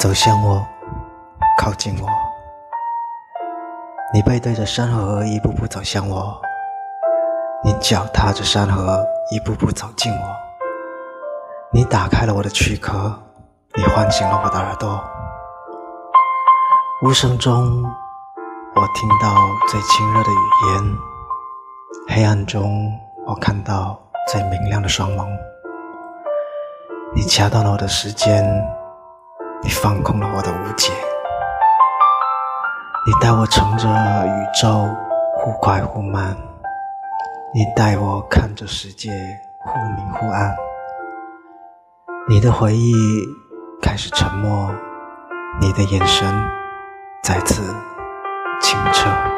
走向我，靠近我。你背对着山河，一步步走向我；你脚踏着山河，一步步走近我。你打开了我的躯壳，你唤醒了我的耳朵。无声中，我听到最亲热的语言；黑暗中，我看到最明亮的双眸。你掐断了我的时间。你放空了我的无解，你带我乘着宇宙忽快忽慢，你带我看着世界忽明忽暗。你的回忆开始沉默，你的眼神再次清澈。